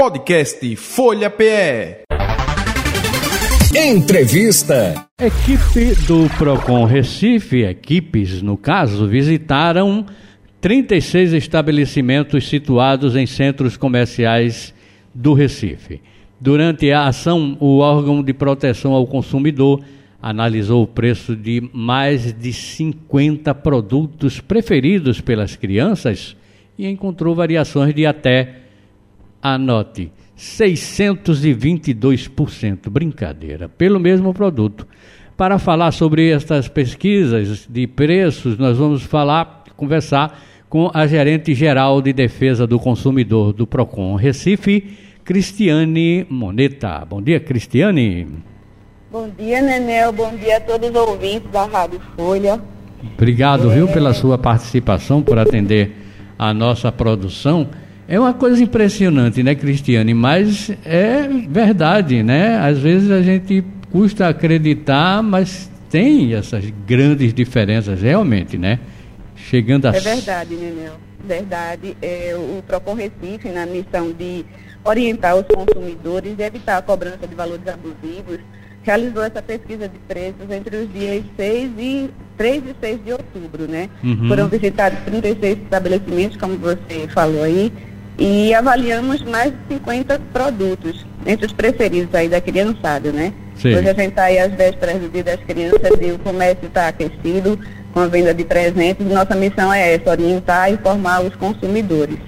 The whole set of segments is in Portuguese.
Podcast Folha PE. Entrevista. Equipe do Procon Recife, equipes no caso, visitaram 36 estabelecimentos situados em centros comerciais do Recife. Durante a ação, o órgão de proteção ao consumidor analisou o preço de mais de 50 produtos preferidos pelas crianças e encontrou variações de até, anote, 622%. Brincadeira, pelo mesmo produto. Para falar sobre estas pesquisas de preços, nós vamos falar, conversar com a gerente geral de defesa do consumidor do Procon Recife, Cristiane Moneta. Bom dia, Cristiane. Bom dia, Nenel. Bom dia a todos os ouvintes da Rádio Folha. Obrigado, é... viu, pela sua participação, por atender a nossa produção. É uma coisa impressionante, né, Cristiane? Mas é verdade, né? Às vezes a gente custa acreditar, mas tem essas grandes diferenças realmente, né? Chegando a... É verdade, Nenel. Verdade. É, o Procon Recife, na missão de orientar os consumidores e evitar a cobrança de valores abusivos, realizou essa pesquisa de preços entre os dias 6 e 3 e 6 de outubro, né? Uhum. Foram visitados 36 estabelecimentos, como você falou aí, e avaliamos mais de 50 produtos, entre os preferidos aí da criançada, né? Sim. Hoje a gente está aí às vésperas do dia das crianças e o comércio está aquecido com a venda de presentes. Nossa missão é essa, orientar e informar os consumidores.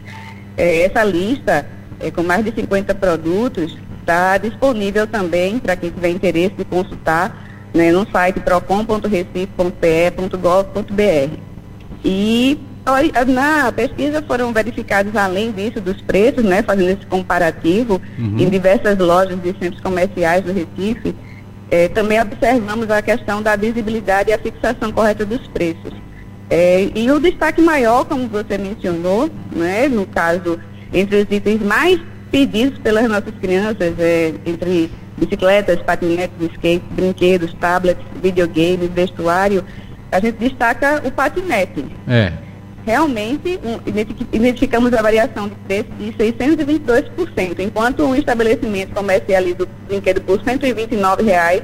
É, essa lista, é, com mais de 50 produtos, está disponível também para quem tiver interesse de consultar né, no site procon.recife.pe.gov.br. E na pesquisa foram verificados, além disso, dos preços, né, fazendo esse comparativo uhum. em diversas lojas de centros comerciais do Recife, eh, também observamos a questão da visibilidade e a fixação correta dos preços. Eh, e o destaque maior, como você mencionou, né, no caso, entre os itens mais pedidos pelas nossas crianças, é, entre bicicletas, patinetes, skate, brinquedos, tablets, videogames, vestuário, a gente destaca o patinete. É realmente um, identificamos a variação de preço de 622%, enquanto um estabelecimento comercializa o brinquedo por 129 reais,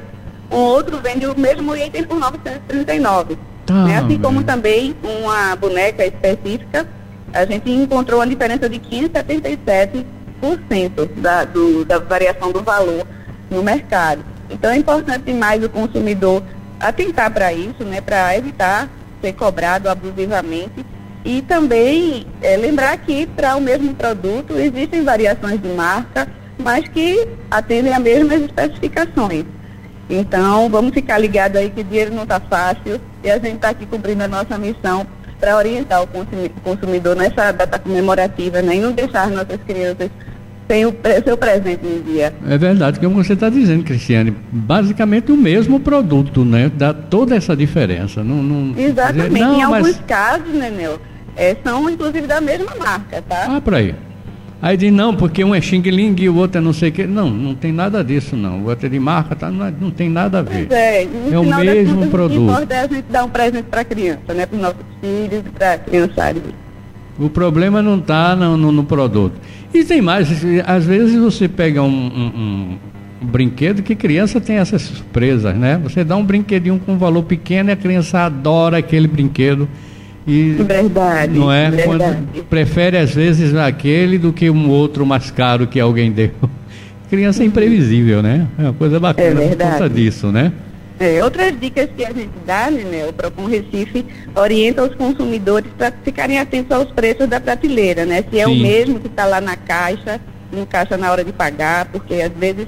um outro vende o mesmo item por R$ 939. Ah, né? Assim como também uma boneca específica, a gente encontrou uma diferença de 15,77% da, do, da variação do valor no mercado. Então é importante demais o consumidor atentar para isso, né, para evitar ser cobrado abusivamente e também é, lembrar que para o mesmo produto existem variações de marca, mas que atendem as mesmas especificações. Então, vamos ficar ligados aí que o dinheiro não está fácil e a gente está aqui cumprindo a nossa missão para orientar o consumidor nessa data comemorativa né, e não deixar nossas crianças sem o seu presente no dia. É verdade, como você está dizendo, Cristiane, basicamente o mesmo produto, né? Dá toda essa diferença. Não, não Exatamente. Não, em mas... alguns casos, né, Nel, é, são inclusive da mesma marca, tá? Ah, para aí. Aí diz, não, porque um é Xing Ling e o outro é não sei o quê. Não, não tem nada disso, não. O outro é de marca, tá, não, é, não tem nada a ver. Pois é, é o mesmo contas, produto. O importante é a gente dar um presente para a criança, né? Para os nossos filhos e para a criançada. O problema não está no, no, no, produto. E tem mais, às vezes você pega um, um, um, brinquedo que criança tem essas surpresas, né? Você dá um brinquedinho com um valor pequeno e a criança adora aquele brinquedo e verdade. Não é? Verdade. Quando prefere às vezes aquele do que um outro mais caro que alguém deu. Criança é imprevisível, né? É uma coisa bacana é por conta disso, né? É, outras dicas que a gente dá, né, o Procon Recife orienta os consumidores para ficarem atentos aos preços da prateleira, né? Se é Sim. o mesmo que está lá na caixa, no caixa na hora de pagar, porque às vezes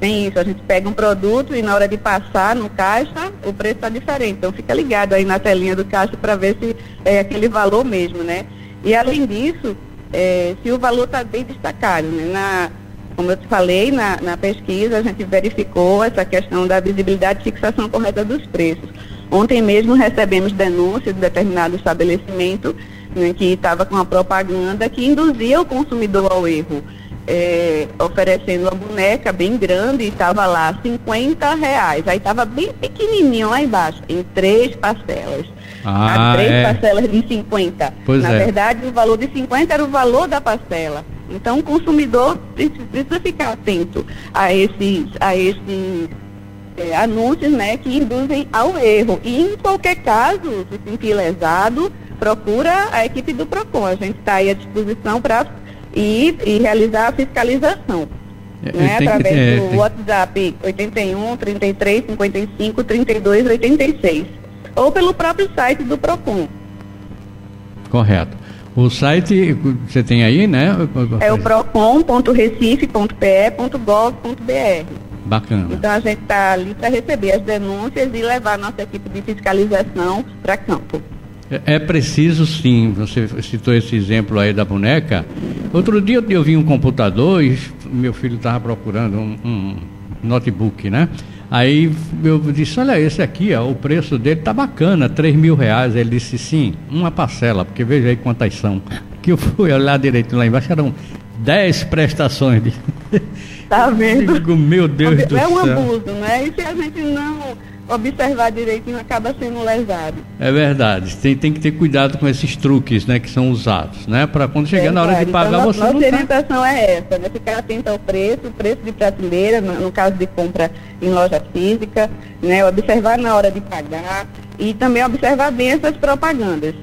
tem isso, a gente pega um produto e na hora de passar no caixa, o preço está diferente. Então fica ligado aí na telinha do caixa para ver se é aquele valor mesmo, né? E além disso, é, se o valor está bem destacado, né? Na, como eu te falei, na, na pesquisa a gente verificou essa questão da visibilidade e fixação correta dos preços. Ontem mesmo recebemos denúncias de determinado estabelecimento né, que estava com uma propaganda que induzia o consumidor ao erro é, oferecendo uma boneca bem grande e estava lá 50 reais. Aí estava bem pequenininho lá embaixo, em três parcelas. Ah, três é. parcelas de 50. Pois Na é. verdade, o valor de 50 era o valor da parcela. Então o consumidor precisa ficar atento a esses, a esses é, anúncios né, que induzem ao erro. E em qualquer caso, se sentir lesado, procura a equipe do PROCON. A gente está aí à disposição para ir e realizar a fiscalização. É, né, através que, é, do tem... WhatsApp 81 33 55 32 86 ou pelo próprio site do PROCON. Correto. O site você tem aí, né? É o procon.recife.pe.gov.br. Bacana. Então a gente está ali para receber as denúncias e levar a nossa equipe de fiscalização para campo. É, é preciso sim, você citou esse exemplo aí da boneca. Outro dia eu vi um computador e meu filho estava procurando um, um, notebook, né? Aí eu disse, olha, esse aqui, ó, o preço dele tá bacana, 3 mil reais. Ele disse, sim, uma parcela, porque veja aí quantas são. Que eu fui olhar direito lá embaixo, eram 10 prestações. De... Tá vendo? Digo, meu Deus é do céu. É um abuso, né? E se a gente não observar direitinho, acaba sendo lesado. É verdade. Tem, tem que ter cuidado com esses truques, né, que são usados, né? Para quando chegar é, na hora de pagar, então, você nossa não tá orientação tá... é essa, né? Ficar atento ao preço, o preço de prateleira, no, no, caso de compra em loja física, né? Observar na hora de pagar e também observar bem essas propagandas.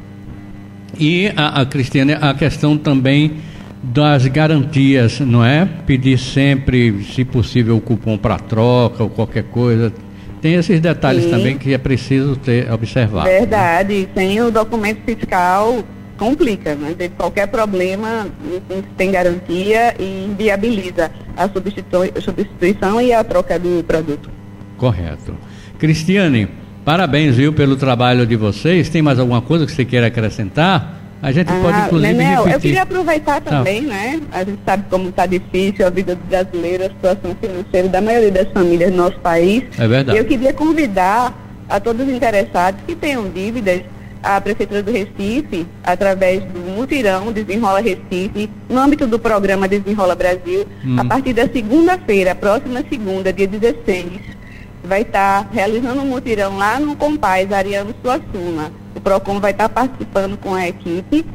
E a, a Cristiane, a questão também das garantias, não é? Pedir sempre, se possível, o cupom para troca ou qualquer coisa tem esses detalhes Sim. também que é preciso ter observar. Verdade, né? sem o documento fiscal complica, né? De qualquer problema tem garantia e viabiliza a substituição e a troca do produto. Correto. Cristiane, parabéns, viu, pelo trabalho de vocês. Tem mais alguma coisa que você queira acrescentar? A gente ah, pode, inclusive, Nenel, repetir. eu queria aproveitar também, ah. né? A gente sabe como está difícil a vida do brasileiro, a situação financeira da maioria das famílias do nosso país. É verdade. Eu queria convidar a todos os interessados que tenham dívidas à Prefeitura do Recife, através do Mutirão Desenrola Recife, no âmbito do programa Desenrola Brasil, hum. a partir da segunda-feira, próxima segunda, dia 16, vai estar realizando um mutirão lá no Compaz Ariano Suassuna PROCON vai estar participando com a equipe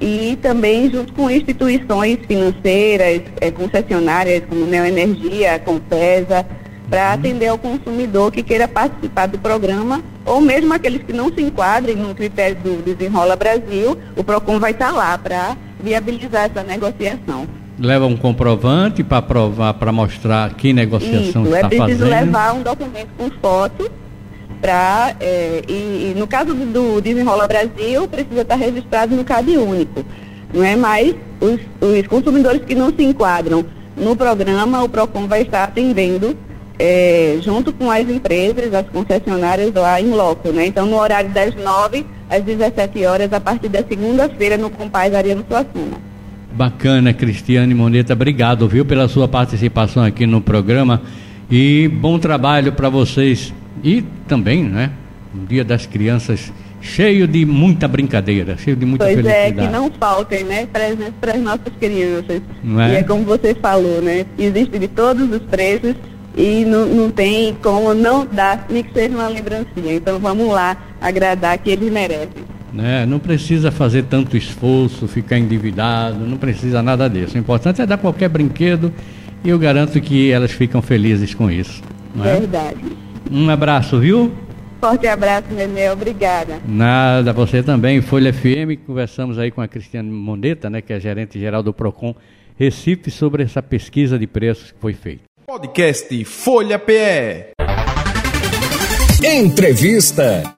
e também junto com instituições financeiras, é, concessionárias como Neoenergia, Compesa, para uhum. atender ao consumidor que queira participar do programa, ou mesmo aqueles que não se enquadrem no critério do Desenrola Brasil, o PROCON vai estar lá para viabilizar essa negociação. Leva um comprovante para provar, para mostrar que negociação Isso, está fazendo? é preciso levar um documento com foto para é, e, e, no caso do, Desenrola Brasil precisa estar registrado no CAD único, não é? Mas os, os, consumidores que não se enquadram no programa, o Procon vai estar atendendo é, junto com as empresas, as concessionárias lá em loco, né? Então no horário das 9 às 17 horas, a partir da segunda-feira no Compaz Ariano Suassuna. Bacana, Cristiane Moneta, obrigado, viu, pela sua participação aqui no programa e bom trabalho para vocês e também, né? Um dia das crianças cheio de muita brincadeira, cheio de muita pois felicidade. Pois é, que não faltem, né? Presentes para as nossas crianças. É? E é como você falou, né? Existe de todos os preços e não, não tem como não dar, nem que seja uma lembrancinha. Então vamos lá agradar que eles merecem. Né? Não precisa fazer tanto esforço, ficar endividado, não precisa nada disso. O importante é dar qualquer brinquedo e eu garanto que elas ficam felizes com isso. É? Verdade. Um abraço, viu? Forte abraço, Nenê, obrigada. Nada, você também. Folha FM, conversamos aí com a Cristiane Mondeta, né, que é gerente geral do PROCON Recife, sobre essa pesquisa de preços que foi feita. Podcast Folha PE. Entrevista.